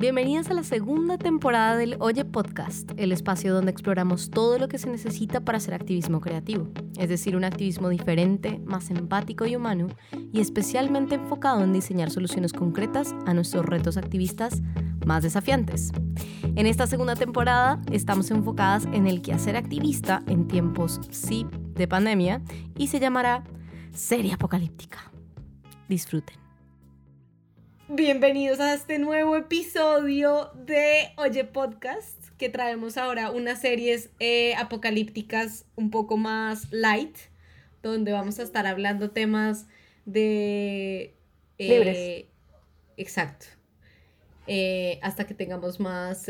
Bienvenidas a la segunda temporada del Oye Podcast, el espacio donde exploramos todo lo que se necesita para hacer activismo creativo, es decir, un activismo diferente, más empático y humano, y especialmente enfocado en diseñar soluciones concretas a nuestros retos activistas más desafiantes. En esta segunda temporada estamos enfocadas en el quehacer activista en tiempos, sí, de pandemia, y se llamará Serie Apocalíptica. Disfruten. Bienvenidos a este nuevo episodio de Oye Podcast, que traemos ahora unas series eh, apocalípticas un poco más light, donde vamos a estar hablando temas de... Eh, Libres. Exacto. Eh, hasta que tengamos más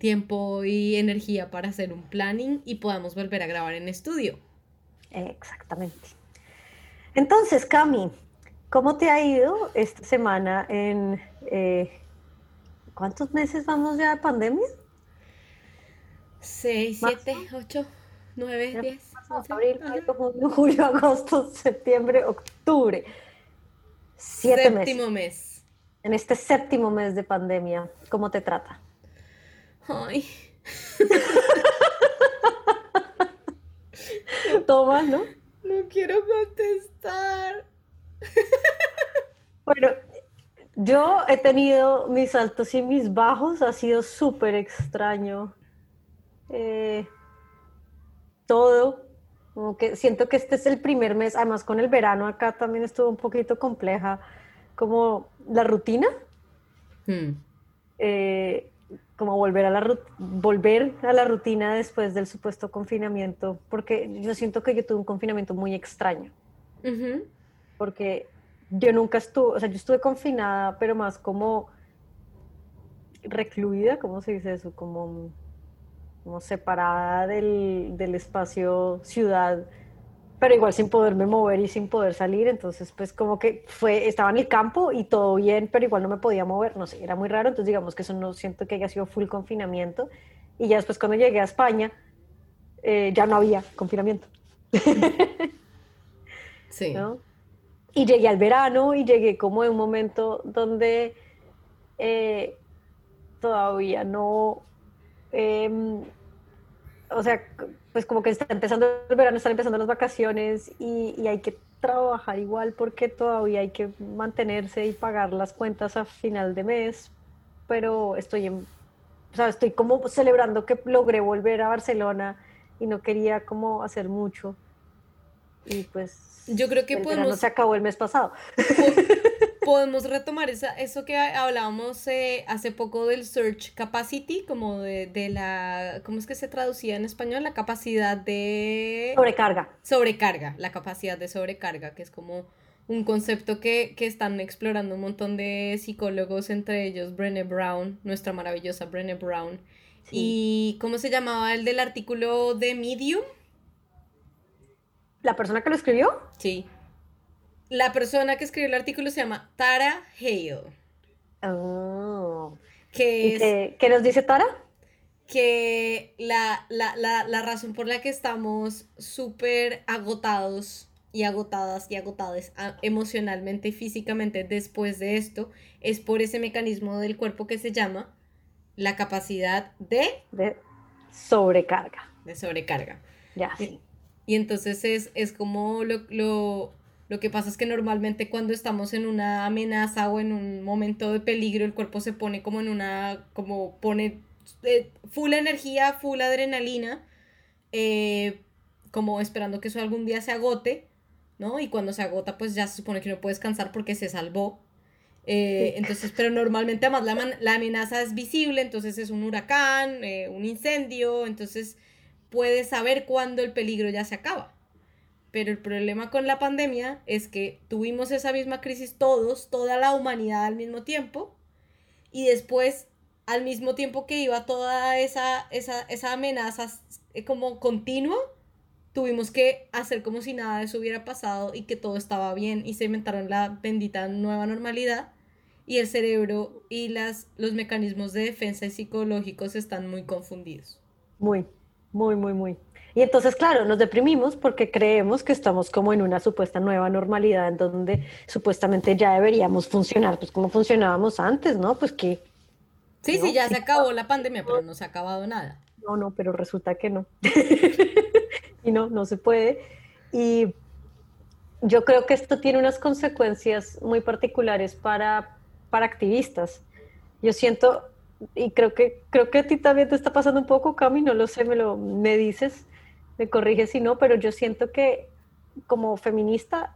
tiempo y energía para hacer un planning y podamos volver a grabar en estudio. Exactamente. Entonces, Cami, ¿Cómo te ha ido esta semana en... Eh, ¿Cuántos meses vamos ya de pandemia? Seis, siete, ocho, nueve, diez. Abril, mayo, junio, julio, agosto, septiembre, octubre. Siete Séptimo mes. En este séptimo mes de pandemia, ¿cómo te trata? Ay. Toma, ¿no? No quiero contestar. Bueno, yo he tenido mis altos y mis bajos, ha sido súper extraño. Eh, todo, como que siento que este es el primer mes, además con el verano acá también estuvo un poquito compleja, como la rutina. Hmm. Eh, como volver a, la, volver a la rutina después del supuesto confinamiento, porque yo siento que yo tuve un confinamiento muy extraño porque yo nunca estuve, o sea, yo estuve confinada, pero más como recluida, ¿cómo se dice eso? Como, como separada del, del espacio ciudad, pero igual sin poderme mover y sin poder salir, entonces pues como que fue, estaba en el campo y todo bien, pero igual no me podía mover, no sé, era muy raro, entonces digamos que eso no siento que haya sido full confinamiento, y ya después cuando llegué a España, eh, ya no había confinamiento. Sí. ¿no? Y llegué al verano y llegué como en un momento donde eh, todavía no, em, o sea, pues como que está empezando el verano, están empezando las vacaciones y, y, hay que trabajar igual porque todavía hay que mantenerse y pagar las cuentas a final de mes, pero estoy en, o sea, estoy como celebrando que logré volver a Barcelona y no quería como hacer mucho. Y pues yo creo que podemos... No se acabó el mes pasado. Podemos retomar esa, eso que hablábamos eh, hace poco del search capacity, como de, de, la, ¿cómo es que se traducía en español? La capacidad de... Sobrecarga. Sobrecarga, la capacidad de sobrecarga, que es como un concepto que, que están explorando un montón de psicólogos, entre ellos Brené Brown, nuestra maravillosa Brené Brown. ¿Y cómo se llamaba el del artículo de Medium? ¿La persona que lo escribió? Sí. La persona que escribió el artículo se llama Tara Hale. Oh. ¿Qué, nos dice Tara? Que la, razón por la que estamos súper agotados y agotadas y agotadas emocionalmente y físicamente después de esto es por ese mecanismo del cuerpo que se llama la capacidad de... De sobrecarga. De sobrecarga. Ya, sí. Y entonces es, es como lo, lo, lo, que pasa es que normalmente cuando estamos en una amenaza o en un momento de peligro, el cuerpo se pone como en una, como pone eh, full energía, full adrenalina, eh, como esperando que eso algún día se agote, ¿no? Y cuando se agota, pues ya se supone que no puede descansar porque se salvó. Eh, entonces, pero normalmente además la, la, amenaza es visible, entonces es un huracán, un incendio, entonces puedes saber cuándo el peligro ya se acaba. Pero el problema con la pandemia es que tuvimos esa misma crisis todos, toda la humanidad al mismo tiempo, y después, al mismo tiempo que iba toda esa, esa, esa amenaza eh, como continua, tuvimos que hacer como si nada de eso hubiera pasado y que todo estaba bien y se inventaron la bendita nueva normalidad y el cerebro y las, los mecanismos de defensa y psicológicos están muy confundidos. Muy. Muy, muy, muy. Y entonces, claro, nos deprimimos porque creemos que estamos como en una supuesta nueva normalidad en donde supuestamente ya deberíamos funcionar, pues como funcionábamos antes, ¿no? Pues que Sí, sí, ya se acabó la pandemia, pero no se ha acabado nada. No, no, pero resulta que no. y no, no se puede. Y yo creo que esto tiene unas consecuencias muy particulares para, para activistas. Yo siento, y creo que, creo que a ti también te está pasando un poco, Cami, no lo sé, me lo me dices, me corriges si no, pero yo siento que como feminista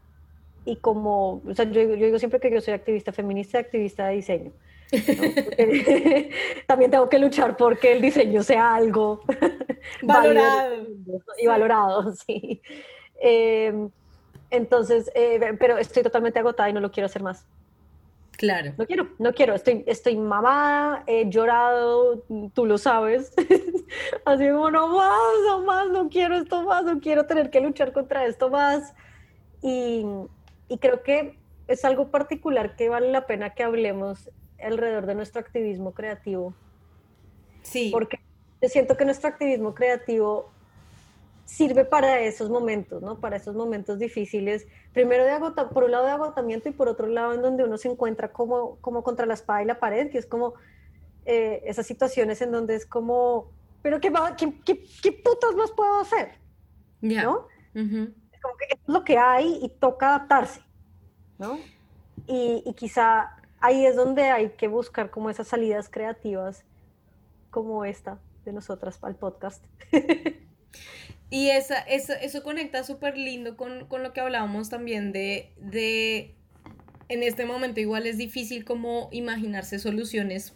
y como, o sea, yo, yo digo siempre que yo soy activista feminista y activista de diseño. también tengo que luchar porque el diseño sea algo valorado y valorado, sí. Em, entonces, eh, pero estoy totalmente agotada y no lo quiero hacer más. Claro. No quiero, no quiero, estoy, estoy mamada, he llorado, tú lo sabes. Así como, no más, no más, no quiero esto más, no quiero tener que luchar contra esto más. Y, y creo que es algo particular que vale la pena que hablemos alrededor de nuestro activismo creativo. Sí. Porque yo siento que nuestro activismo creativo sirve para esos momentos, ¿no? Para esos momentos difíciles, primero de agota, por un lado de agotamiento y por otro lado en donde uno se encuentra como, como contra la espada y la pared, que es como eh, esas situaciones en donde es como, pero ¿qué, qué, qué, putas más puedo hacer? ¿No? Es como que es lo que hay y toca adaptarse, ¿no? Y, y quizá ahí es donde hay que buscar como esas salidas creativas como esta de nosotras para el podcast. Y esa, eso conecta súper lindo con, lo que hablábamos también de, de, en este momento igual es difícil como imaginarse soluciones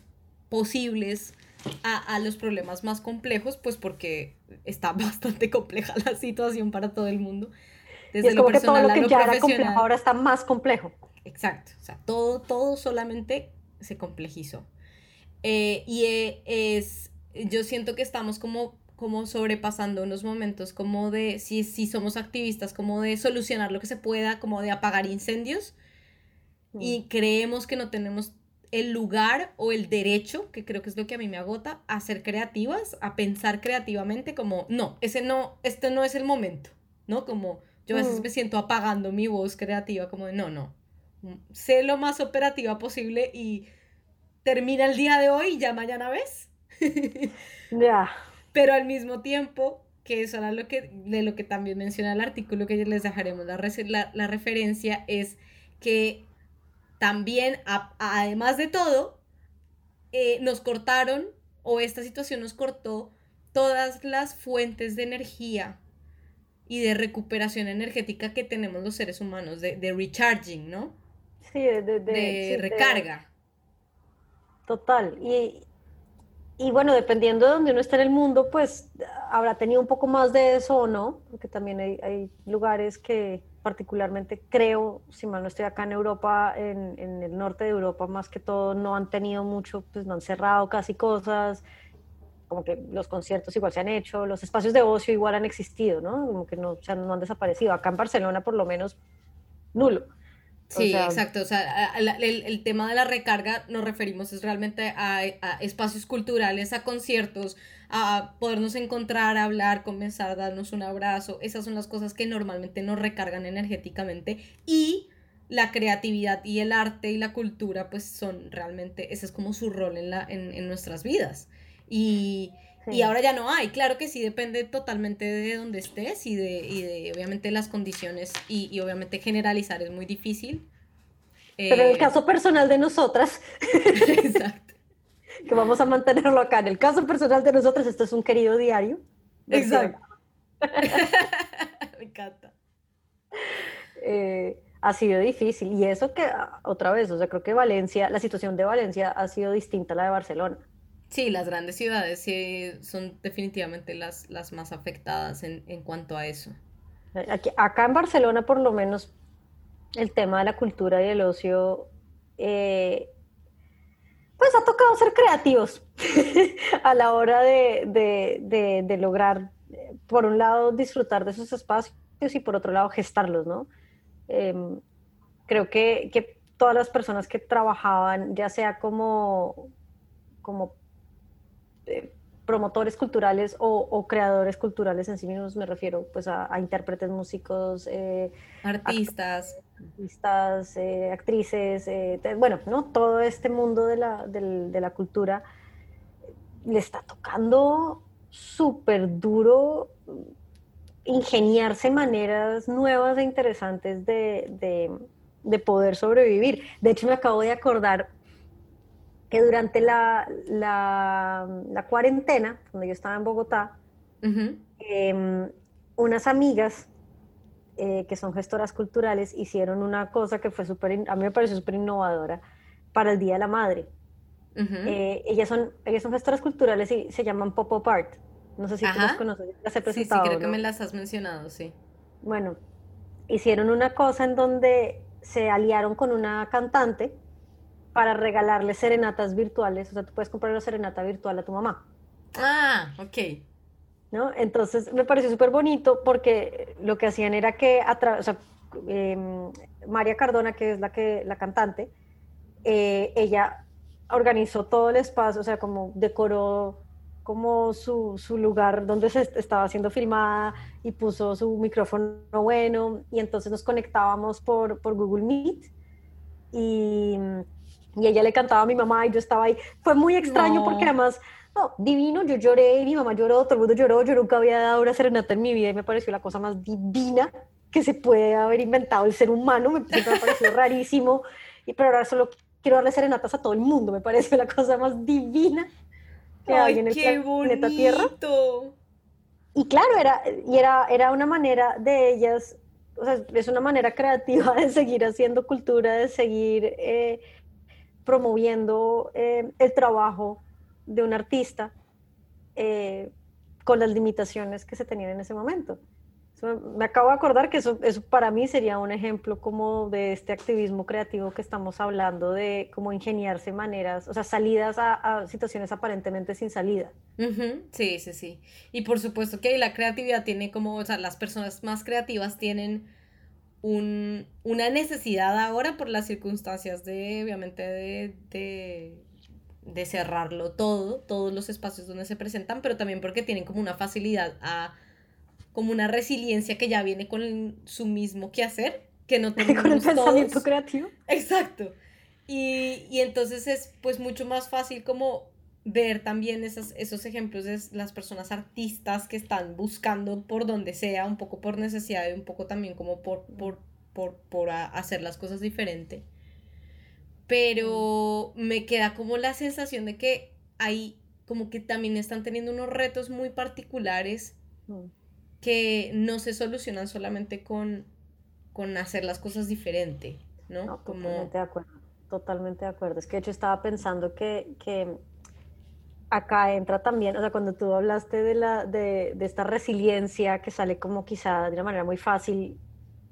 posibles a, los problemas más complejos, pues porque está bastante compleja la situación para todo el mundo. Desde lo personal que todo lo que ya era complejo ahora está más complejo. Exacto, o sea, todo, todo solamente se complejizó. Eh, y eh, es, yo siento que estamos como como sobrepasando unos momentos como de, si, si somos activistas, como de solucionar lo que se pueda, como de apagar incendios, y mm. creemos que no tenemos el lugar o el derecho, que creo que es lo que a mí me agota, a ser creativas, a pensar creativamente como, no, ese no, este no es el momento, ¿no? Como yo a veces mm. me siento apagando mi voz creativa, como de, no, no, sé lo más operativa posible y termina el día de hoy y ya mañana ves. Ya pero al mismo tiempo, que eso era lo que, de lo que también menciona el artículo que les dejaremos la, la, referencia, es que también, además de todo, eh, nos cortaron, o esta situación nos cortó, todas las fuentes de energía y de recuperación energética que tenemos los seres humanos, de, de recharging, ¿no? Sí, de, de, recarga. Total. Y, y bueno, dependiendo de donde uno esté en el mundo, pues habrá tenido un poco más de eso o no, porque también hay, lugares que particularmente creo, si mal no estoy acá en Europa, en, en, el norte de Europa más que todo, no han tenido mucho, pues no han cerrado casi cosas, como que los conciertos igual se han hecho, los espacios de ocio igual han existido, ¿no? Como que no, o sea, no han desaparecido. Acá en Barcelona por lo menos nulo. Sí, exacto. O sea, el, tema de la recarga nos referimos es realmente a, espacios culturales, a conciertos, a podernos encontrar, hablar, comenzar, darnos un abrazo. Esas son las cosas que normalmente nos recargan energéticamente y la creatividad y el arte y la cultura pues son realmente, ese es como su rol en, la, en, en nuestras vidas. Y, y ahora ya no hay, claro que sí, depende totalmente de donde estés y de, y de obviamente las condiciones y, y, obviamente generalizar es muy difícil. Pero en el eh, caso personal de nosotras, Exacto. que vamos a mantenerlo acá, en el caso personal de nosotras, esto es un querido diario. Exacto. Me encanta. Eh, ha sido difícil y eso que otra vez, o sea, creo que Valencia, la situación de Valencia ha sido distinta a la de Barcelona. Sí, las grandes ciudades sí son definitivamente las, las más afectadas en, cuanto a eso. Aquí, acá en Barcelona, por lo menos, el tema de la cultura y el ocio, eh, pues ha tocado ser creativos a la hora de, lograr, por un lado, disfrutar de esos espacios y por otro lado, gestarlos, ¿no? Em, creo que, que todas las personas que trabajaban, ya sea como, como este, promotores culturales o, creadores culturales en sí mismos, me refiero pues a, intérpretes, músicos, eh, artistas. artistas, eh, actrices, eh, bueno, ¿no? Todo este mundo de la, de la cultura le está tocando súper duro ingeniarse maneras nuevas e interesantes de, de, poder sobrevivir. De hecho, me acabo de acordar que durante la, la, la cuarentena, cuando yo estaba en Bogotá, em, unas amigas eh, que son gestoras culturales hicieron una cosa que fue súper, a mí me pareció súper innovadora para el Día de la Madre. Eh, ellas, son, ellas son gestoras culturales y se llaman Pop-Up Art. No sé si tú las conoces, las he presentado. Sí, sí, creo que me las has mencionado, sí. Bueno, hicieron una cosa en donde se aliaron con una cantante para regalarle serenatas virtuales. O sea, tú puedes comprar una serenata virtual a tu mamá. Ah, ok. ¿No? Entonces me pareció súper bonito porque lo que hacían era que, o sea, em, María Cardona, que es la, que, la cantante, eh, ella organizó todo el espacio, o sea, como decoró como su, su, lugar donde se estaba siendo filmada y puso su micrófono bueno y entonces nos conectábamos por, por Google Meet y, y, ella le cantaba a mi mamá y yo estaba ahí. Fue muy extraño porque además, no, divino, yo lloré, mi mamá lloró, todo el mundo lloró, yo nunca había dado una serenata en mi vida y me pareció la cosa más divina que se puede haber inventado el ser humano, me, me pareció rarísimo, y, pero ahora solo quiero darle serenatas a todo el mundo, me parece la cosa más divina que hay en el planeta Tierra. Y claro, era, y era, era una manera de ellas, o sea, es una manera creativa de seguir haciendo cultura, de seguir eh, promoviendo eh, el trabajo de un artista eh, con las limitaciones que se tenían en ese momento me acabo de acordar que eso, eso para mí sería un ejemplo como de este activismo creativo que estamos hablando, de cómo ingeniarse maneras, o sea, salidas a, situaciones aparentemente sin salida. Sí, sí, sí. Y por supuesto que la creatividad tiene como, o sea, las personas más creativas tienen un, una necesidad ahora por las circunstancias de, obviamente, de, de, de cerrarlo todo, todos los espacios donde se presentan, pero también porque tienen como una facilidad a como una resiliencia que ya viene con su mismo quehacer, que no tenemos Con el pensamiento creativo. Exacto. Y, y, entonces es pues mucho más fácil como ver también esas, esos ejemplos de las personas artistas que están buscando por donde sea, un poco por necesidad y un poco también como por, por, por, por hacer las cosas diferente. Pero me queda como la sensación de que hay como que también están teniendo unos retos muy particulares mm que no se solucionan solamente con, con hacer las cosas diferente, ¿no? Totalmente de acuerdo, totalmente de acuerdo. Es que de hecho estaba pensando que, que acá entra también, o sea, cuando tú hablaste de, la, de, esta resiliencia que sale como quizá de una manera muy fácil,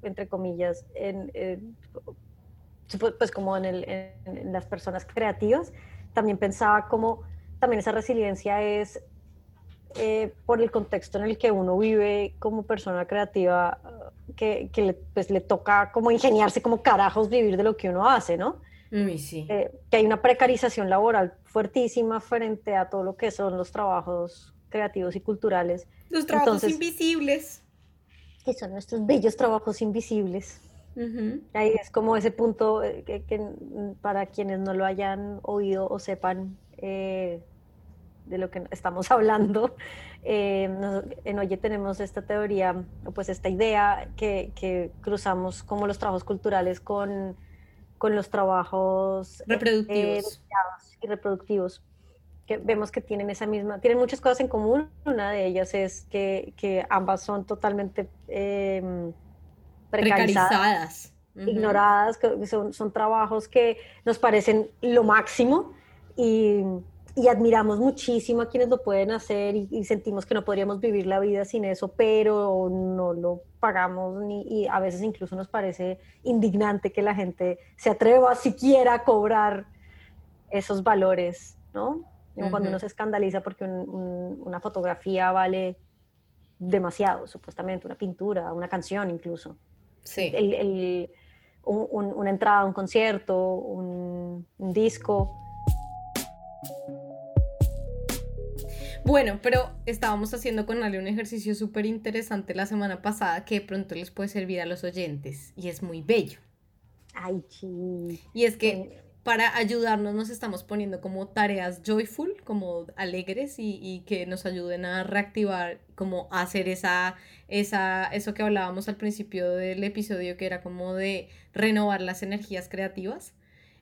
entre comillas, en, pues como en, en, las personas creativas, también pensaba como también esa resiliencia es eh, por el contexto en el que uno vive como persona creativa, que, que le, pues, le toca como ingeniarse como carajos vivir de lo que uno hace, ¿no? Sí. Eh, que hay una precarización laboral fuertísima frente a todo lo que son los trabajos creativos y culturales. Los trabajos invisibles. Que son nuestros bellos trabajos invisibles. Ahí es como ese punto eh, que, que, para quienes no lo hayan oído o sepan, eh, de lo que estamos hablando. Eh, en Oye tenemos esta teoría, pues esta idea que, que cruzamos como los trabajos culturales con, con los trabajos eh, reproductivos. y reproductivos. Que vemos que tienen esa misma, tienen muchas cosas en común. Una de ellas es que, que ambas son totalmente em, precarizadas, ignoradas, que son, son trabajos que nos parecen lo máximo y y admiramos muchísimo a quienes lo pueden hacer y, sentimos que no podríamos vivir la vida sin eso, pero no lo pagamos ni, y a veces incluso nos parece indignante que la gente se atreva siquiera a cobrar esos valores, ¿no? Cuando uno se escandaliza porque una fotografía vale demasiado, supuestamente, una pintura, una canción incluso. Sí. El, una entrada a un concierto, un, un disco Bueno, pero estábamos haciendo con Ale un ejercicio súper interesante la semana pasada que de pronto les puede servir a los oyentes y es muy bello. Ay, sí. Y es que para ayudarnos nos estamos poniendo como tareas joyful, como alegres y, y, que nos ayuden a reactivar, como hacer esa, esa, eso que hablábamos al principio del episodio, que era como de renovar las energías creativas.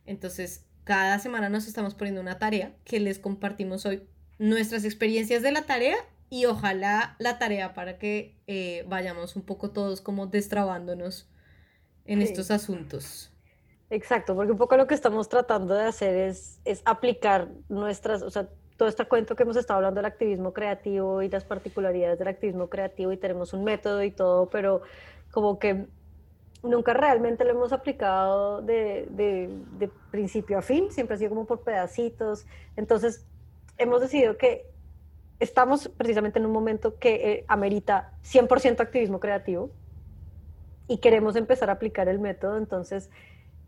Entonces, cada semana nos estamos poniendo una tarea que les compartimos hoy nuestras experiencias de la tarea y ojalá la tarea para que eh, vayamos un poco todos como destrabándonos en estos asuntos. Exacto, porque un poco lo que estamos tratando de hacer es, es aplicar nuestras, o sea, todo este cuento que hemos estado hablando del activismo creativo y las particularidades del activismo creativo y tenemos un método y todo, pero como que nunca realmente lo hemos aplicado de, de, de principio a fin, siempre ha sido como por pedacitos. Entonces, hemos decidido que estamos precisamente en un momento que eh, amerita 100% activismo creativo y queremos empezar a aplicar el método. Entonces,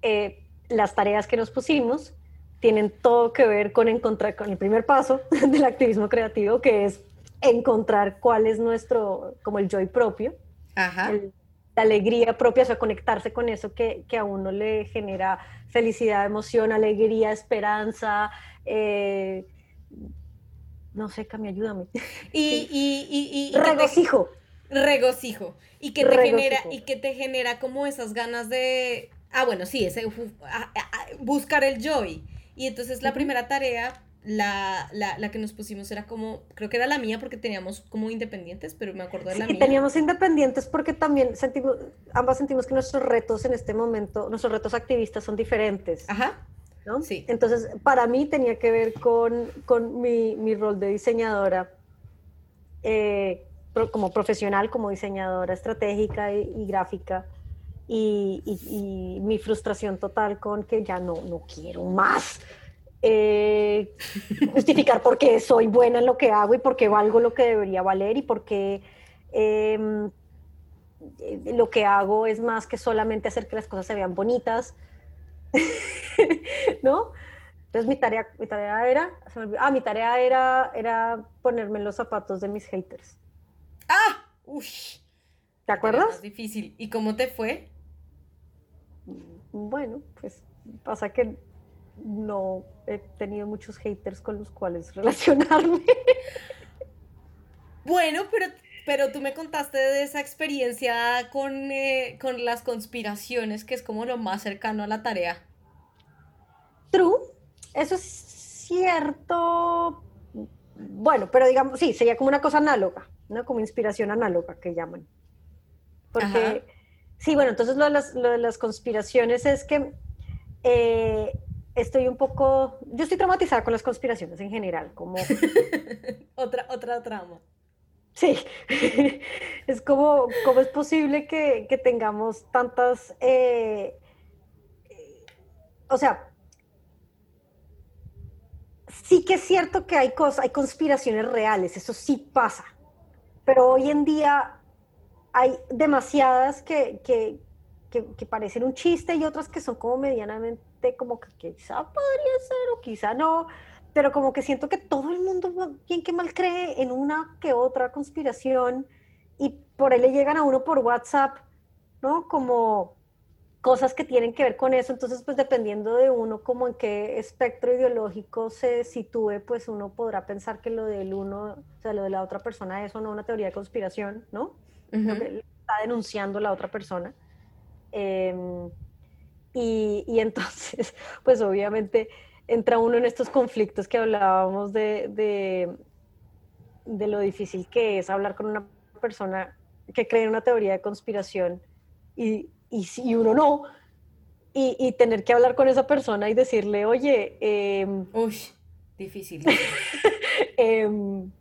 eh, las tareas que nos pusimos tienen todo que ver con encontrar, con el primer paso del activismo creativo, que es encontrar cuál es nuestro, como el joy propio, la alegría propia, o sea, conectarse con eso que, que, a uno le genera felicidad, emoción, alegría, esperanza, eh, no sé, Cami, ayúdame. Y, y, y, regocijo. regocijo. Y que te genera, y que te genera como esas ganas de. Ah, bueno, sí, ese buscar el joy. Y entonces la primera tarea, la, la, la, que nos pusimos era como, creo que era la mía porque teníamos como independientes, pero me acuerdo de la sí, mía. teníamos independientes porque también sentimos, ambas sentimos que nuestros retos en este momento, nuestros retos activistas son diferentes. Ajá. Sí. Entonces, para mí tenía que ver con, con mi, mi, rol de diseñadora, eh, como profesional, como diseñadora estratégica y, gráfica, y, y, mi frustración total con que ya no, no quiero más. Eh, justificar por qué soy buena en lo que hago y por qué valgo lo que debería valer y por qué em, eh, lo que hago es más que solamente hacer que las cosas se vean bonitas, ¿no? Entonces mi tarea, mi tarea era, ah, mi tarea era, era ponerme los zapatos de mis haters. ¡Ah! Uy. ¿Te acuerdas? difícil. ¿Y cómo te fue? Bueno, pues pasa que no he tenido muchos haters con los cuales relacionarme. Bueno, pero pero tú me contaste de esa experiencia con, eh, con las conspiraciones, que es como lo más cercano a la tarea. True, eso es cierto. Bueno, pero digamos, sí, sería como una cosa análoga, ¿no? Como inspiración análoga que llaman. Porque, sí, bueno, entonces lo de las, lo de las conspiraciones es que eh, estoy un poco, yo estoy traumatizada con las conspiraciones en general, como... otra, otra trama. Sí, es como, ¿cómo es posible que, tengamos tantas, eh, o sea, sí que es cierto que hay cosas, hay conspiraciones reales, eso sí pasa, pero hoy en día hay demasiadas que, que, que parecen un chiste y otras que son como medianamente como que quizá podría ser o quizá no pero como que siento que todo el mundo, bien que mal, cree en una que otra conspiración y por ahí le llegan a uno por WhatsApp, ¿no? Como cosas que tienen que ver con eso, entonces pues dependiendo de uno como en qué espectro ideológico se sitúe, pues uno podrá pensar que lo del uno, o sea, lo de la otra persona es o no una teoría de conspiración, ¿no? Lo que está denunciando la otra persona. Em, y, y entonces, pues obviamente entra uno en estos conflictos que hablábamos de, de, lo difícil que es hablar con una persona que cree en una teoría de conspiración y, y, uno no, y, tener que hablar con esa persona y decirle, oye... Eh, Uy, difícil. Em,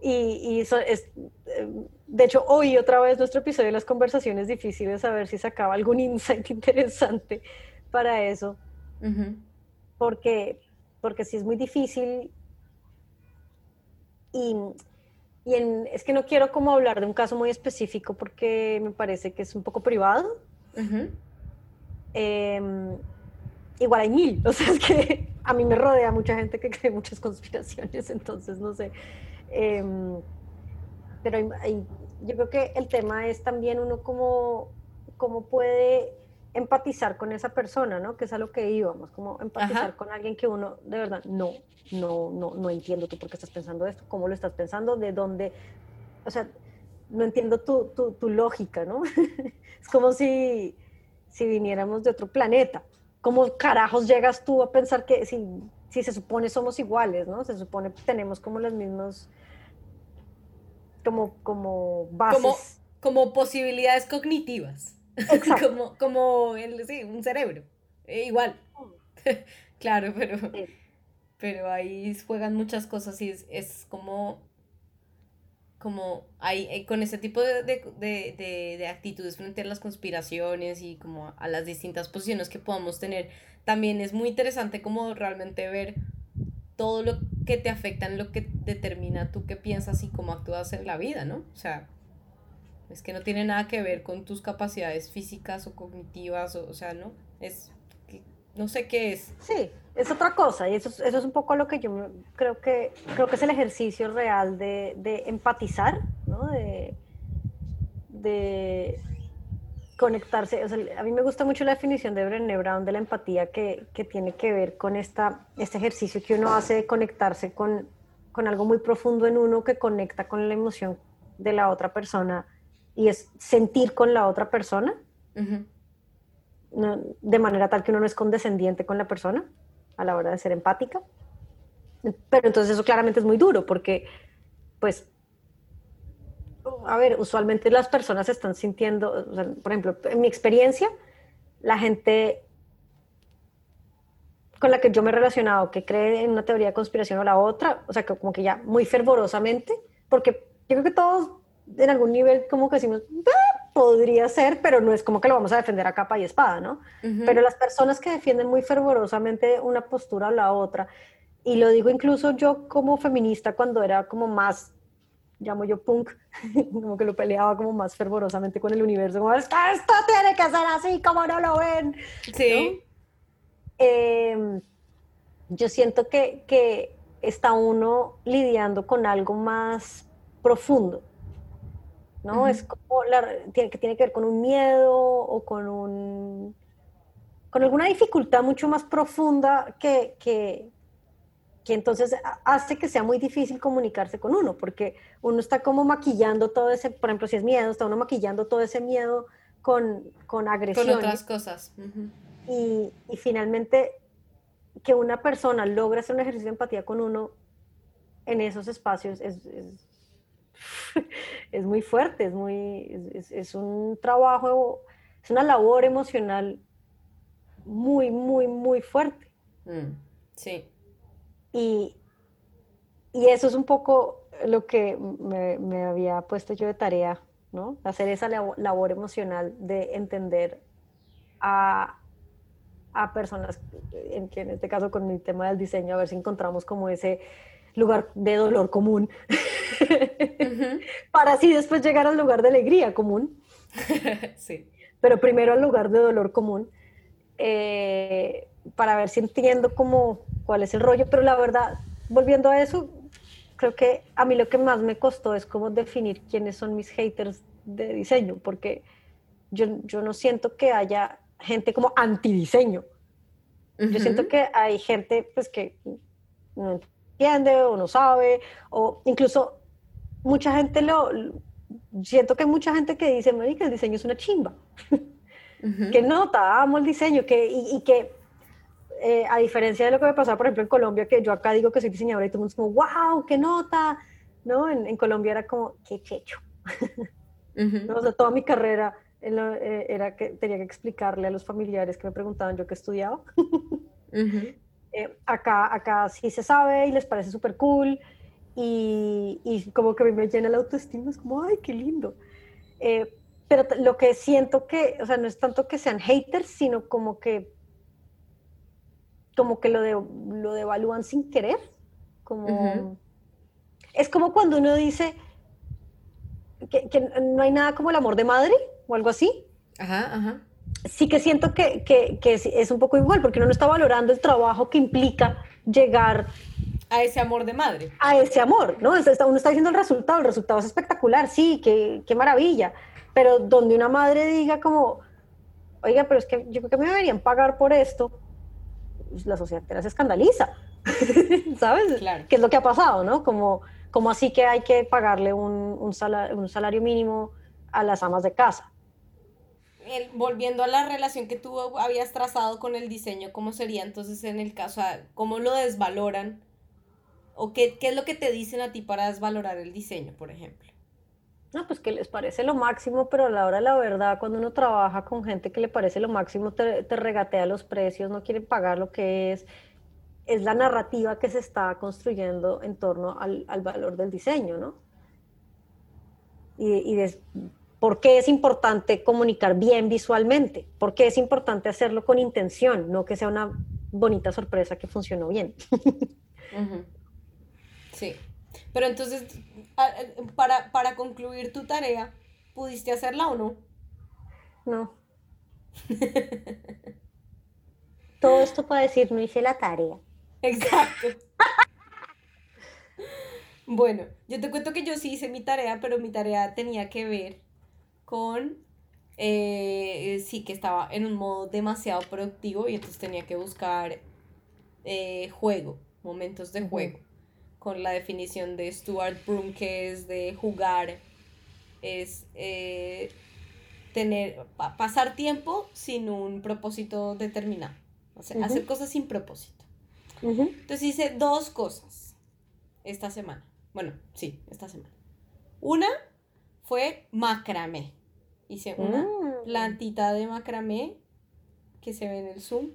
y, eso es, em, de hecho, hoy otra vez nuestro episodio de las conversaciones difíciles, a ver si sacaba algún insight interesante para eso porque, porque sí es muy difícil y, y es que no quiero como hablar de un caso muy específico porque me parece que es un poco privado. Em, igual hay mil, o sea, es que a mí me rodea mucha gente que cree muchas conspiraciones, entonces no sé. Em, pero yo creo que el tema es también uno como, como puede empatizar con esa persona, ¿no? Que es a lo que íbamos, como empatizar con alguien que uno de verdad no, no, no, no entiendo tú por qué estás pensando esto, cómo lo estás pensando, de dónde, o sea, no entiendo tu, tu, tu lógica, ¿no? es como si, si viniéramos de otro planeta. ¿Cómo carajos llegas tú a pensar que si, si se supone somos iguales, ¿no? Se supone que tenemos como las mismas, como, como bases. Como, posibilidades cognitivas. como como el, sí, un cerebro. Eh, igual. claro, pero, pero ahí juegan muchas cosas y es, es como como hay, eh, con ese tipo de, de, actitudes frente a las conspiraciones y como a las distintas posiciones que podamos tener, también es muy interesante como realmente ver todo lo que te afecta en lo que determina tú qué piensas y cómo actúas en la vida, ¿no? O sea, es que no tiene nada que ver con tus capacidades físicas o cognitivas, o, sea, ¿no? Es, no sé qué es. Sí, es otra cosa y eso, eso es un poco lo que yo creo que, creo que es el ejercicio real de, de empatizar, ¿no? de, de conectarse. A mí me gusta mucho la definición de Brené Brown de la empatía que, que tiene que ver con esta, este ejercicio que uno hace de conectarse con, con algo muy profundo en uno que conecta con la emoción de la otra persona y es sentir con la otra persona. de manera tal que uno no es condescendiente con la persona, a la hora de ser empática. Pero entonces eso claramente es muy duro porque, pues, a ver, usualmente las personas están sintiendo, por ejemplo, en mi experiencia, la gente con la que yo me he relacionado, que cree en una teoría de conspiración o la otra, o sea, que como que ya muy fervorosamente, porque yo creo que todos en algún nivel como que decimos, ah, podría ser, pero no es como que lo vamos a defender a capa y espada, ¿no? Pero las personas que defienden muy fervorosamente una postura o la otra, y lo digo incluso yo como feminista cuando era como más, llamo yo punk, como que lo peleaba como más fervorosamente con el universo, como esto, tiene que ser así, como no lo ven. Sí. Em, yo siento que, que está uno lidiando con algo más profundo ¿no? Es como la, tiene, que tiene que ver con un miedo o con un con alguna dificultad mucho más profunda que, que, que, entonces hace que sea muy difícil comunicarse con uno, porque uno está como maquillando todo ese, por ejemplo, si es miedo, está uno maquillando todo ese miedo con, con agresión. Con otras cosas. y, y, finalmente, que una persona logre hacer un ejercicio de empatía con uno en esos espacios es es muy fuerte, es, muy, es, un trabajo, es una labor emocional muy, muy, muy fuerte. Mm, sí. Y, y, eso es un poco lo que me, había puesto yo de tarea, ¿no? Hacer esa labor emocional de entender a, a personas, en, que en este caso con mi tema del diseño, a ver si encontramos como ese lugar de dolor común, para así después llegar al lugar de alegría común. sí. Pero primero al lugar de dolor común, eh, para ver si entiendo cómo, cuál es el rollo, pero la verdad, volviendo a eso, creo que a mí lo que más me costó es cómo definir quiénes son mis haters de diseño, porque yo, yo no siento que haya gente como antidiseño. Yo siento que hay gente pues que no o no sabe, o incluso mucha gente lo, siento que hay mucha gente que dice, que el diseño es una chimba, que nota, amo el diseño, que, y, que eh, a diferencia de lo que me pasaba, por ejemplo, en Colombia, que yo acá digo que soy diseñadora y todo el mundo es como, wow, qué nota, ¿no? En, Colombia era como, qué checho. toda mi carrera eh, era que tenía que explicarle a los familiares que me preguntaban yo qué estudiaba. Eh, acá, acá sí se sabe y les parece súper cool y, y, como que me llena la autoestima, es como, ay, qué lindo. Eh, pero lo que siento que, o sea, no es tanto que sean haters, sino como que, como que lo, de, lo devalúan sin querer. Como, Es como cuando uno dice que, que no hay nada como el amor de madre o algo así. Ajá, ajá sí que siento que, que, que es, un poco igual, porque uno no está valorando el trabajo que implica llegar a ese amor de madre. A ese amor, ¿no? Uno está diciendo el resultado, el resultado es espectacular, sí, qué, qué maravilla, pero donde una madre diga como, oiga, pero es que yo creo que me deberían pagar por esto, pues, la sociedad entera se escandaliza, ¿sabes? Claro. ¿Qué es lo que ha pasado, no? Como, como así que hay que pagarle un, un, salario, mínimo a las amas de casa. volviendo a la relación que tú habías trazado con el diseño, ¿cómo sería entonces en el caso, cómo lo desvaloran? ¿O qué, qué es lo que te dicen a ti para desvalorar el diseño, por ejemplo? No, pues que les parece lo máximo, pero a la hora de la verdad, cuando uno trabaja con gente que le parece lo máximo, te, regatea los precios, no quieren pagar lo que es. Es la narrativa que se está construyendo en torno al, valor del diseño, ¿no? Y, y por qué es importante comunicar bien visualmente, por qué es importante hacerlo con intención, no que sea una bonita sorpresa que funcionó bien. Sí. Pero entonces, para, para concluir tu tarea, ¿pudiste hacerla o no? No. Todo esto para decir, no hice la tarea. Exacto. bueno, yo te cuento que yo sí hice mi tarea, pero mi tarea tenía que ver con, eh, sí, que estaba en un modo demasiado productivo y entonces tenía que buscar eh, juego, momentos de juego con la definición de Stuart Broom, que es de jugar, es eh, tener, pasar tiempo sin un propósito determinado, o sea, hacer cosas sin propósito. Entonces hice dos cosas esta semana. Bueno, sí, esta semana. Una fue macramé. Hice una mm. plantita de macramé que se ve en el Zoom,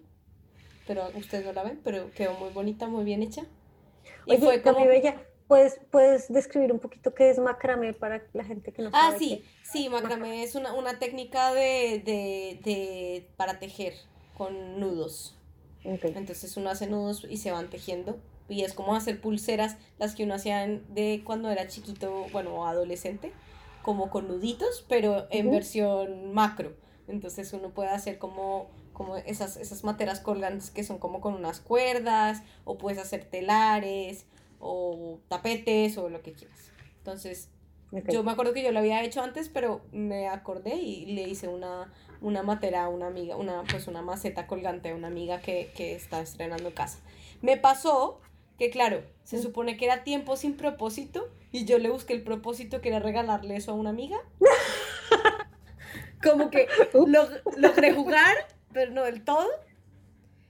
pero ustedes no la ven, pero quedó muy bonita, muy bien hecha. Y fue como... Bella, ¿puedes, ¿puedes describir un poquito qué es macramé para la gente que no ah, sabe? Ah, sí, sí, macramé es una, una técnica de, de, de, para tejer con nudos. Entonces uno hace nudos y se van tejiendo. Y es como hacer pulseras, las que uno hacía de cuando era chiquito, bueno, adolescente, como con nuditos, pero en versión macro. Entonces uno puede hacer como como esas, esas materas colgantes que son como con unas cuerdas, o puedes hacer telares, o tapetes, o lo que quieras. Entonces, yo me acuerdo que yo lo había hecho antes, pero me acordé y le hice una, una matera a una amiga, una, pues una maceta colgante a una amiga que, que está estrenando casa. Me pasó que, claro, se supone que era tiempo sin propósito, y yo le busqué el propósito que era regalarle eso a una amiga. como que lo, logré jugar pero no del todo.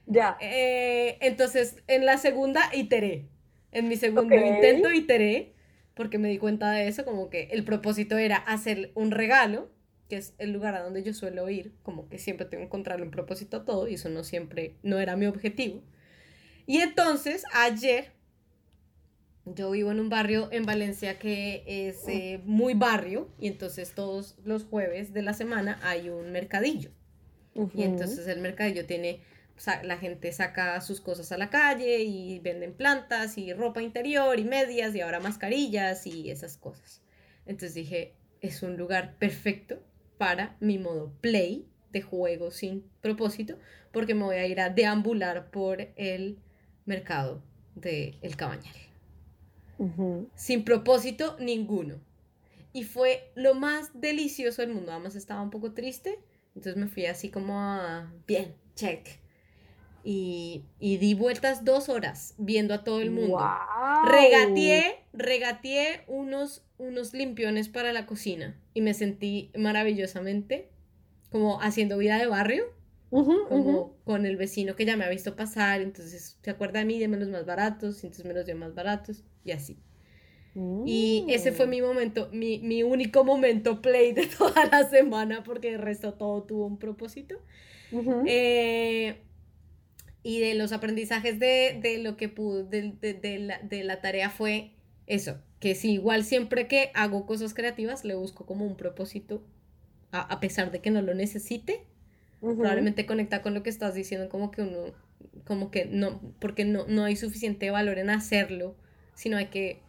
Ya. Eh, entonces, en la segunda iteré. En mi segundo intento iteré, porque me di cuenta de eso, como que el propósito era hacer un regalo, que es el lugar a donde yo suelo ir, como que siempre tengo que encontrarle un propósito a todo, y eso no siempre, no era mi objetivo. Y entonces, ayer, yo vivo en un barrio en Valencia que es eh, muy barrio, y entonces todos los jueves de la semana hay un mercadillo. Y entonces el mercadillo tiene, la gente saca sus cosas a la calle y venden plantas y ropa interior y medias y ahora mascarillas y esas cosas. Entonces dije, es un lugar perfecto para mi modo play de juego sin propósito, porque me voy a ir a deambular por el mercado del el Cabañal. Sin propósito ninguno. Y fue lo más delicioso del mundo. Además estaba un poco triste entonces me fui así como a, bien, check. Y, di vueltas dos horas viendo a todo el mundo. Regateé, regateé unos, unos limpiones para la cocina y me sentí maravillosamente como haciendo vida de barrio. como con el vecino que ya me ha visto pasar, entonces se acuerda de mí, de los más baratos, entonces me los dio más baratos y así. Y ese fue mm. mi momento, mi, mi, único momento play de toda la semana, porque el resto todo tuvo un propósito. Eh, y de los aprendizajes de, de lo que pude, de, de, de, la, de la tarea fue eso, que si igual siempre que hago cosas creativas le busco como un propósito, a, a pesar de que no lo necesite, probablemente conecta con lo que estás diciendo, como que uno, como que no, porque no, no hay suficiente valor en hacerlo, sino hay que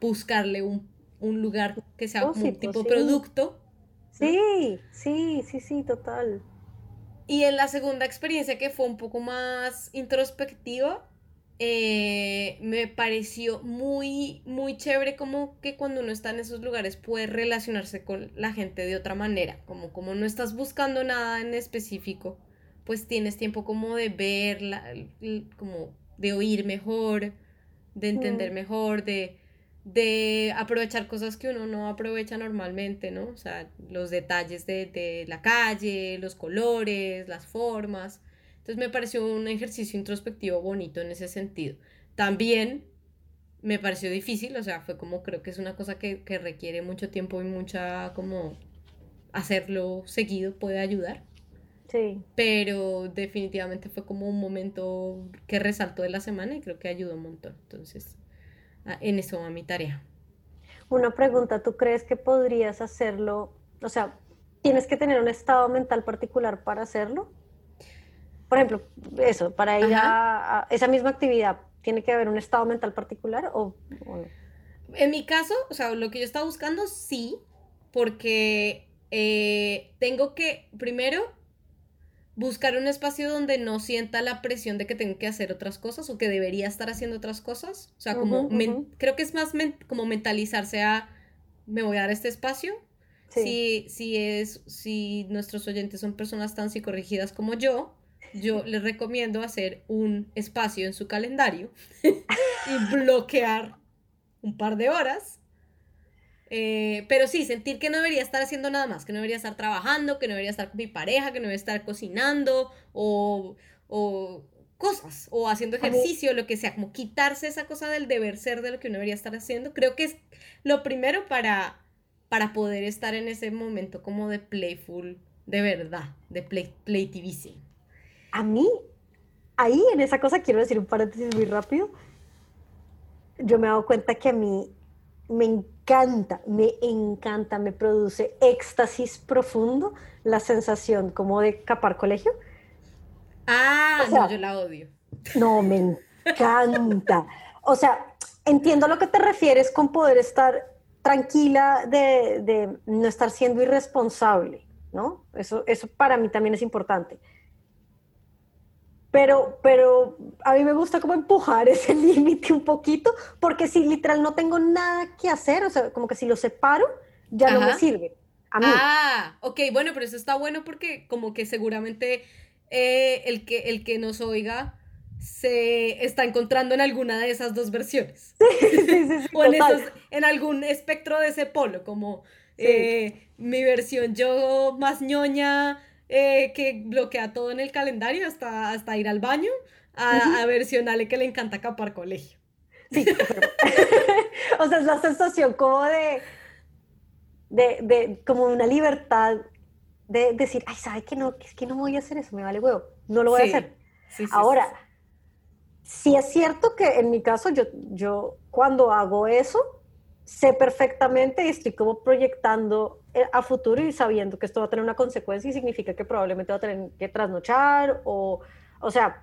buscarle un, lugar que sea como un tipo producto. Sí, sí, sí, sí, total. Y en la segunda experiencia que fue un poco más introspectiva, eh, me pareció muy, muy chévere como que cuando uno está en esos lugares puede relacionarse con la gente de otra manera, como, como no estás buscando nada en específico, pues tienes tiempo como de verla, como de oír mejor, de entender mejor, de, de aprovechar cosas que uno no aprovecha normalmente, ¿no? O sea, los detalles de, de la calle, los colores, las formas. Entonces me pareció un ejercicio introspectivo bonito en ese sentido. También me pareció difícil, o sea, fue como creo que es una cosa que, requiere mucho tiempo y mucha como hacerlo seguido puede ayudar. Sí. Pero definitivamente fue como un momento que resaltó de la semana y creo que ayudó un montón. Entonces, en eso va mi tarea. Una pregunta, ¿tú crees que podrías hacerlo? O sea, ¿tienes que tener un estado mental particular para hacerlo? por ejemplo, eso, para ir a, esa misma actividad, ¿tiene que haber un estado mental particular o, no? En mi caso, o sea, lo que yo estaba buscando, sí, porque eh, tengo que, primero, buscar un espacio donde no sienta la presión de que tengo que hacer otras cosas o que debería estar haciendo otras cosas. O sea, como creo que es más como mentalizarse a me voy a dar este espacio. Si, si, es, si nuestros oyentes son personas tan psicorrigidas como yo, yo les recomiendo hacer un espacio en su calendario y bloquear un par de horas. Eh, pero sí, sentir que no debería estar haciendo nada más, que no debería estar trabajando, que no debería estar con mi pareja, que no debería estar cocinando o, o cosas, o haciendo ejercicio, lo que sea, como quitarse esa cosa del deber ser de lo que uno debería estar haciendo. Creo que es lo primero para, para poder estar en ese momento como de playful, de verdad, de play, a mí, ahí en esa cosa, quiero decir un paréntesis muy rápido, yo me he dado cuenta que a mí me encanta, me encanta, me produce éxtasis profundo la sensación como de capar colegio. Ah, no, yo la odio. No, me encanta. O sea, entiendo lo que te refieres con poder estar tranquila de, de no estar siendo irresponsable, ¿no? Eso, eso para mí también es importante pero, pero a mí me gusta como empujar ese límite un poquito, porque si literal no tengo nada que hacer, o sea, como que si lo separo, ya no me sirve. A mí. Ah, ok, bueno, pero eso está bueno porque como que seguramente eh, el, que, el que nos oiga se está encontrando en alguna de esas dos versiones. Sí, sí, sí, o en, en, algún espectro de ese polo, como eh, mi versión yo más ñoña, eh, que bloquea todo en el calendario hasta, hasta ir al baño, a, versionale que le encanta capar colegio. Sí, o sea, es la sensación como de, de, de, como una libertad de decir, ay, ¿sabe que no? Es que no voy a hacer eso, me vale huevo, no lo voy a hacer. Ahora, sí, es cierto que en mi caso, yo, yo cuando hago eso, sé perfectamente y estoy como proyectando a futuro y sabiendo que esto va a tener una consecuencia y significa que probablemente va a tener que trasnochar o, o sea,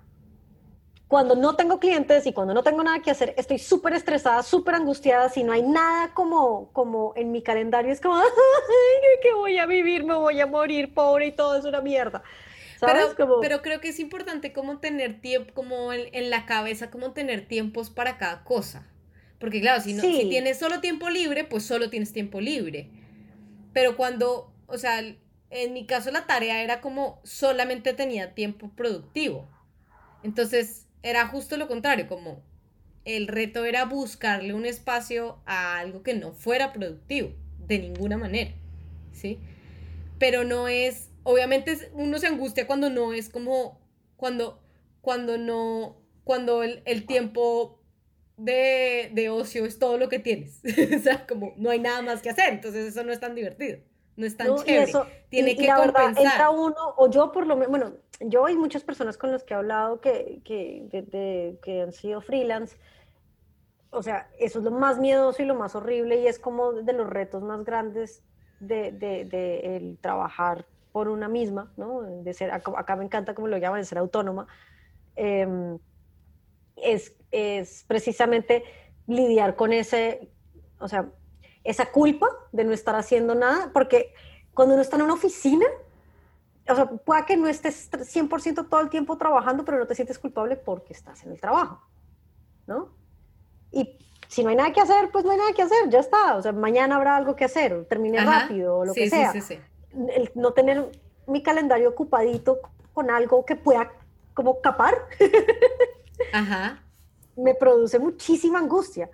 cuando no tengo clientes y cuando no tengo nada que hacer, estoy súper estresada, súper angustiada, si no hay nada como, como en mi calendario, es como, que voy a vivir, me voy a morir, pobre y todo es una mierda. Pero, pero creo que es importante como tener tiempo, como en, en la cabeza, como tener tiempos para cada cosa. Porque claro, si, no, si tienes solo tiempo libre, pues solo tienes tiempo libre. Pero cuando, o sea, en mi caso la tarea era como solamente tenía tiempo productivo. Entonces era justo lo contrario, como el reto era buscarle un espacio a algo que no fuera productivo, de ninguna manera, ¿sí? Pero no es, obviamente uno se angustia cuando no es como, cuando, cuando no, cuando el, el tiempo de, de ocio es todo lo que tienes. o sea, como no hay nada más que hacer, entonces eso no es tan divertido. No es tan chévere. Tiene que compensar. uno, o yo por lo menos, bueno, yo hay muchas personas con las que he hablado que, que, de, que han sido freelance. O sea, eso es lo más miedoso y lo más horrible y es como de los retos más grandes de, de, de el trabajar por una misma, ¿no? De ser, acá me encanta como lo llaman, de ser autónoma. Eh, es, es precisamente lidiar con ese, o sea, esa culpa de no estar haciendo nada, porque cuando uno está en una oficina, o sea, puede que no estés 100% todo el tiempo trabajando, pero no te sientes culpable porque estás en el trabajo. ¿no? Y si no hay nada que hacer, pues no hay nada que hacer, ya está. O sea, mañana habrá algo que hacer, o termine rápido, o lo que sea. Sí, sí, El no tener mi calendario ocupadito con algo que pueda como capar, Ajá. me produce muchísima angustia.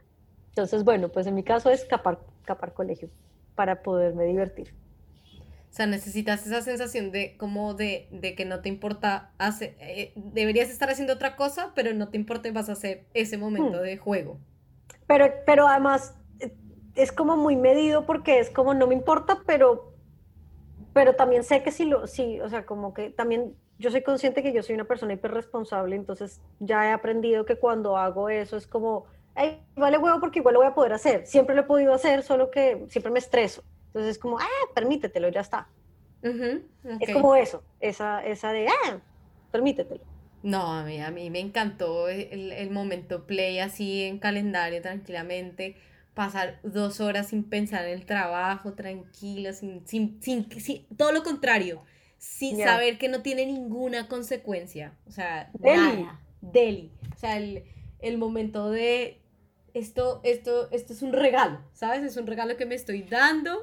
Entonces, bueno, pues en mi caso es capar, capar colegio para poderme divertir. O sea, necesitas esa sensación de como de, de que no te importa, hacer, eh, deberías estar haciendo otra cosa, pero no te importa y vas a hacer ese momento hmm. de juego. Pero, pero además eh, es como muy medido porque es como no me importa, pero, pero también sé que si lo, sí, o sea, como que también yo soy consciente que yo soy una persona hiperresponsable, entonces ya he aprendido que cuando hago eso es como, hey, vale huevo porque igual lo voy a poder hacer. Siempre lo he podido hacer, solo que siempre me estreso. Entonces es como, ah, permítetelo, ya está. Es como eso, esa, esa de, ah, permítetelo. No, a mí, a mí me encantó el, el momento play así en calendario tranquilamente, pasar dos horas sin pensar en el trabajo, tranquilo, sin, sin, sin, todo lo contrario, sin saber que no tiene ninguna consecuencia. O sea, Deli. Deli. O sea, el, el momento de esto, esto, esto es un regalo, ¿sabes? Es un regalo que me estoy dando.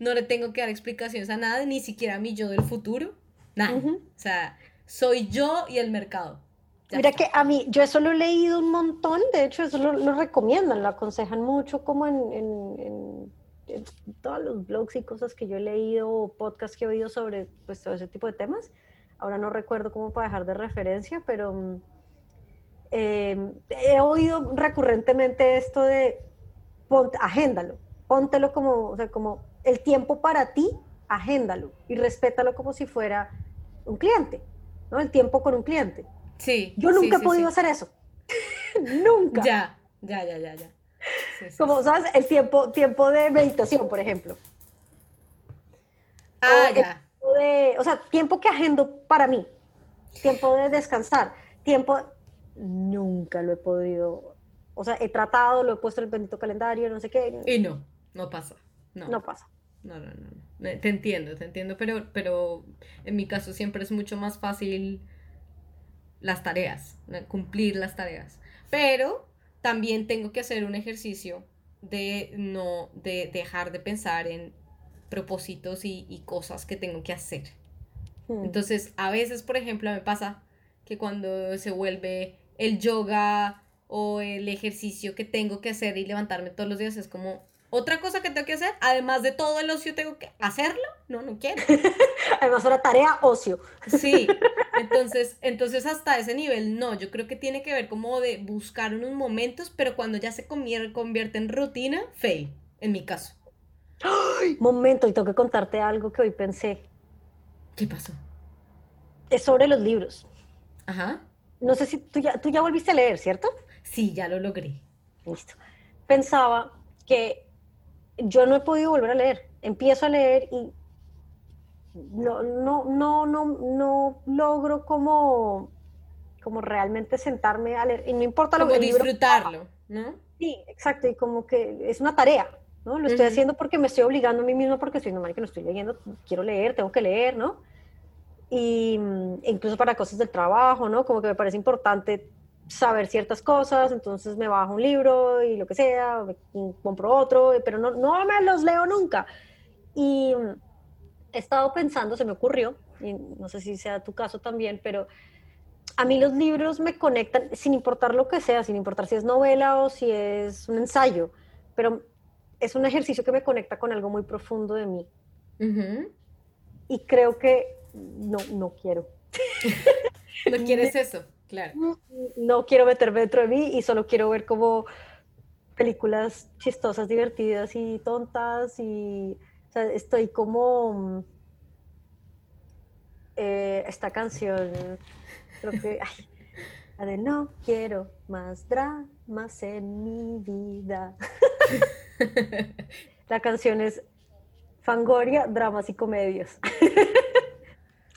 No le tengo que dar explicaciones a nada, ni siquiera a mi yo del futuro. Nada. O sea, soy yo y el mercado. Mira que a mí, yo eso lo he leído un montón, de hecho eso lo, recomiendan, lo aconsejan mucho como en, en, en, todos los blogs y cosas que yo he leído podcasts que he oído sobre pues, todo ese tipo de temas. Ahora no recuerdo cómo para dejar de referencia, pero mm, eh, he oído recurrentemente esto de ponte, agéndalo, póntelo como, o sea, como el tiempo para ti, agéndalo y respétalo como si fuera un cliente, ¿no? El tiempo con un cliente. Sí. Yo nunca he podido hacer eso. nunca. Ya, ya, ya, ya, ya. Como, ¿sabes? El tiempo, tiempo de meditación, por ejemplo. Ah, ya. o sea, tiempo que agendo para mí. Tiempo de descansar. Tiempo, nunca lo he podido, o sea, he tratado, lo he puesto en el bendito calendario, no sé qué. Y no, no pasa. No, no pasa. No, no, no. Te entiendo, te entiendo, pero, pero en mi caso siempre es mucho más fácil las tareas, cumplir las tareas. Pero también tengo que hacer un ejercicio de no, de dejar de pensar en propósitos y, cosas que tengo que hacer. Hmm. Entonces, a veces, por ejemplo, me pasa que cuando se vuelve el yoga o el ejercicio que tengo que hacer y levantarme todos los días es como otra cosa que tengo que hacer, además de todo el ocio, tengo que hacerlo. No, no quiero. además, una tarea ocio. Sí, entonces, entonces hasta ese nivel, no, yo creo que tiene que ver como de buscar unos momentos, pero cuando ya se convierte en rutina, fail, en mi caso. ¡Ay! Momento, y tengo que contarte algo que hoy pensé. ¿Qué pasó? Es sobre los libros. Ajá no sé si tú ya, tú ya volviste a leer, ¿cierto? Sí, ya lo logré. Listo. Pensaba que yo no he podido volver a leer. Empiezo a leer y no, no, no, no, no logro como, como realmente sentarme a leer. Y no importa lo que disfrutarlo, ¿no? Sí, exacto. Y como que es una tarea, ¿no? Lo estoy haciendo porque me estoy obligando a mí mismo porque estoy normal que no estoy leyendo. Quiero leer, tengo que leer, ¿no? y mm, incluso para cosas del trabajo, ¿no? Como que me parece importante saber ciertas cosas, entonces me bajo un libro y lo que sea, compro otro, pero no, no me los leo nunca. Y he estado pensando, se me ocurrió, y no sé si sea tu caso también, pero a mí los libros me conectan, sin importar lo que sea, sin importar si es novela o si es un ensayo, pero es un ejercicio que me conecta con algo muy profundo de mí. Y creo que no, no quiero. no quieres eso, claro. No quiero meterme dentro de mí y solo quiero ver como películas chistosas, divertidas y tontas y estoy como eh, esta canción, creo que la de no quiero más dramas en mi vida. la canción es Fangoria, dramas y comedias.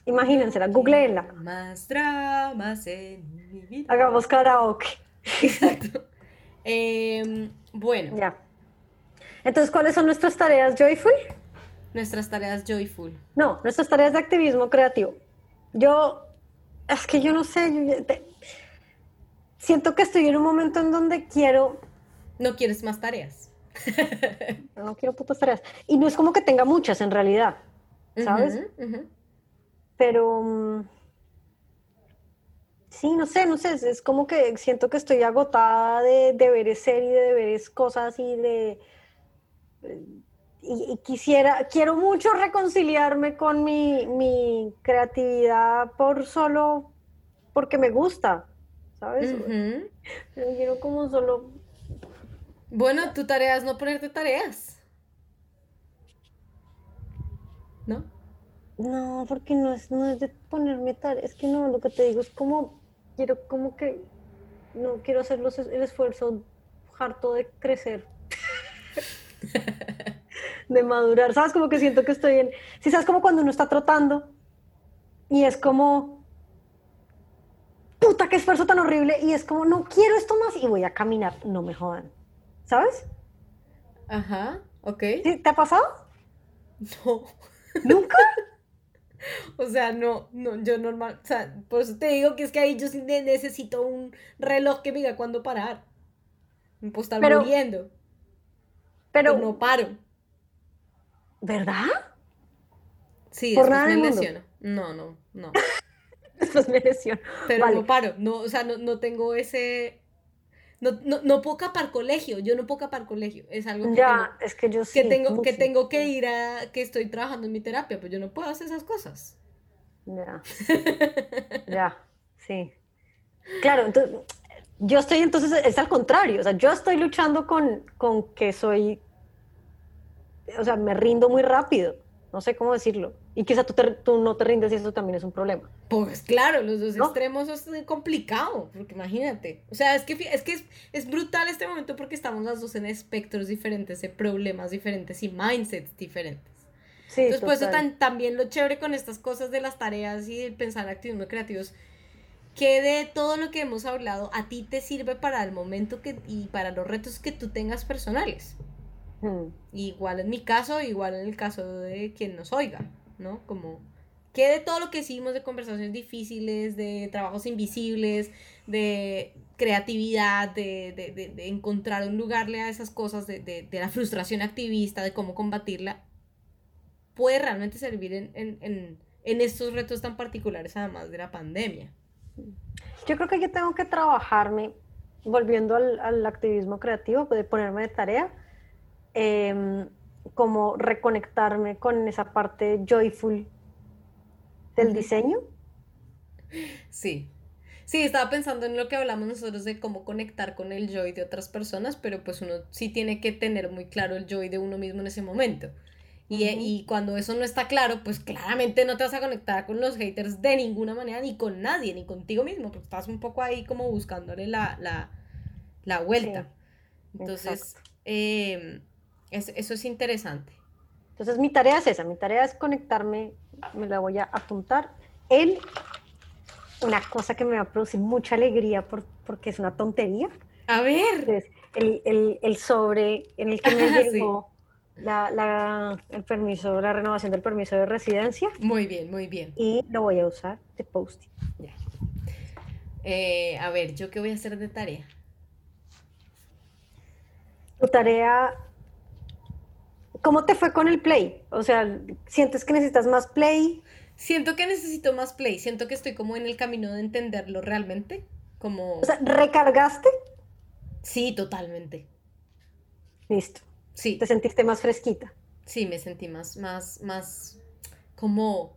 Imagínensela, googleenla. Más dramas en mi vida. Hagamos karaoke. Exacto. Em, bueno. Ya. Entonces, ¿cuáles son nuestras tareas joyful? Nuestras tareas joyful. No, nuestras tareas de activismo creativo. Yo, es que yo no sé, siento que estoy en un momento en donde quiero... No quieres más tareas. no quiero putas tareas. Y no es como que tenga muchas en realidad, ¿sabes? Pero... Mm, sí, no sé, no sé, es, como que siento que estoy agotada de deberes ser y de deberes cosas y de... Y, quisiera, quiero mucho reconciliarme con mi, mi, creatividad por solo porque me gusta, ¿sabes? quiero como solo bueno, tu tarea es no ponerte tareas. ¿No? No, porque no es, no es de ponerme tareas. Es que no, lo que te digo es como, quiero como que, no quiero hacer los, el esfuerzo harto de crecer. de madurar. ¿Sabes? Como que siento que estoy en... Si sabes como cuando uno está trotando y es como... Puta, qué esfuerzo tan horrible. Y es como, no quiero esto más y voy a caminar. No me jodan. ¿Sabes? Ajá, ok. ¿Te ha pasado? No. ¿Nunca? o sea, no, no, yo normal, o sea, por eso te digo que es que ahí yo necesito un reloj que me diga cuándo parar. Me puedo estar muriendo. Pero no paro. ¿Verdad? Sí, por nada me lesiono. No, no, no. después me lesiono. Pero no paro, no, o sea, no, no tengo ese no, no, no puedo capar colegio, yo no puedo capar colegio, es algo que, ya, tengo, es que, yo que, tengo, que tengo que ir a, que estoy trabajando en mi terapia, pues yo no puedo hacer esas cosas. Ya, ya, sí. Claro, entonces, yo estoy entonces, es al contrario, o sea, yo estoy luchando con, con que soy, o sea, me rindo muy rápido no sé cómo decirlo. Y quizá tú, tú no te rindes y eso también es un problema. Pues claro, los dos extremos es complicado, porque imagínate. O sea, es que, es, que es, brutal este momento porque estamos las dos en espectros diferentes, de problemas diferentes y mindsets diferentes. Sí, Entonces, por eso también lo chévere con estas cosas de las tareas y pensar en activismo creativos, que de todo lo que hemos hablado a ti te sirve para el momento que, y para los retos que tú tengas personales. Hmm. Igual en mi caso, igual en el caso de quien nos oiga, ¿no? Como que de todo lo que hicimos de conversaciones difíciles, de trabajos invisibles, de creatividad, de, encontrar un lugarle a esas cosas, de, la frustración activista, de cómo combatirla, puede realmente servir en, estos retos tan particulares, además de la pandemia. Yo creo que yo tengo que trabajarme, volviendo al, al activismo creativo, de ponerme de tarea, Em, como reconectarme con esa parte joyful del diseño. Sí. Sí, estaba pensando en lo que hablamos nosotros de cómo conectar con el joy de otras personas, pero pues uno sí tiene que tener muy claro el joy de uno mismo en ese momento. Y, y, cuando eso no está claro, pues claramente no te vas a conectar con los haters de ninguna manera, ni con nadie, ni contigo mismo, porque estás un poco ahí como buscándole la, la, la vuelta. Entonces, eh, eso es interesante. Entonces mi tarea es esa, mi tarea es conectarme, me la voy a apuntar en una cosa que me va a producir mucha alegría porque es una tontería. A ver. el, sobre en el que me llegó la, el permiso, la renovación del permiso de residencia. Muy bien, muy bien. Y lo voy a usar de post-it. Eh, a ver, ¿yo qué voy a hacer de tarea? Tu tarea ¿Cómo te fue con el play? O sea, ¿sientes que necesitas más play? Siento que necesito más play, siento que estoy como en el camino de entenderlo realmente, como... O sea, ¿recargaste? Sí, totalmente. Listo. Sí. ¿Te sentiste más fresquita? Sí, me sentí más, más, más, como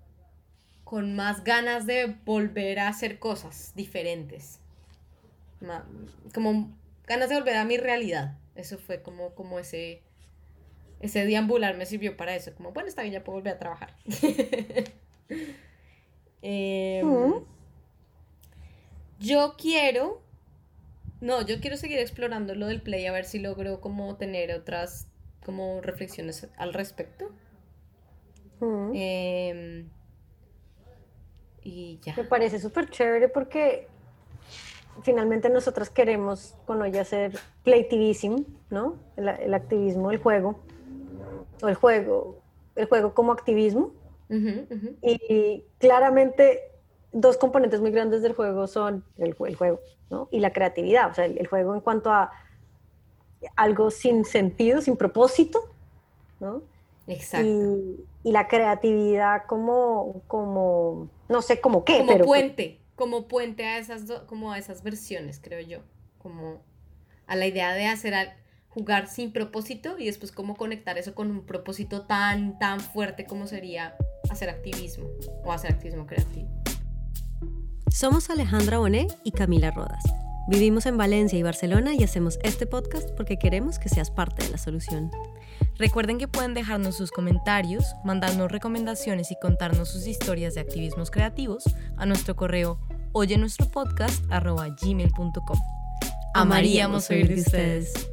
con más ganas de volver a hacer cosas diferentes. Como ganas de volver a mi realidad. Eso fue como, como ese ese deambular me sirvió para eso, como, bueno, está bien, ya puedo volver a trabajar. Em, yo quiero, no, yo quiero seguir explorando lo del play, a ver si logro como tener otras como reflexiones al respecto. Em, y ya. Me parece súper chévere porque finalmente nosotras queremos con hoy hacer playtivism, ¿no? El, el activismo, el juego o el juego, el juego como activismo. Y claramente dos componentes muy grandes del juego son el, el juego ¿no? y la creatividad. O sea, el, juego en cuanto a algo sin sentido, sin propósito, ¿no? Exacto. Y, y la creatividad como, como, no sé, como qué, como puente, como puente a esas, como a esas versiones, creo yo, como a la idea de hacer jugar sin propósito y después cómo conectar eso con un propósito tan, tan fuerte como sería hacer activismo o hacer activismo creativo. Somos Alejandra Bonet y Camila Rodas. Vivimos en Valencia y Barcelona y hacemos este podcast porque queremos que seas parte de la solución. Recuerden que pueden dejarnos sus comentarios, mandarnos recomendaciones y contarnos sus historias de activismos creativos a nuestro correo oye nuestro podcast gmail.com. Amaríamos oír de ustedes.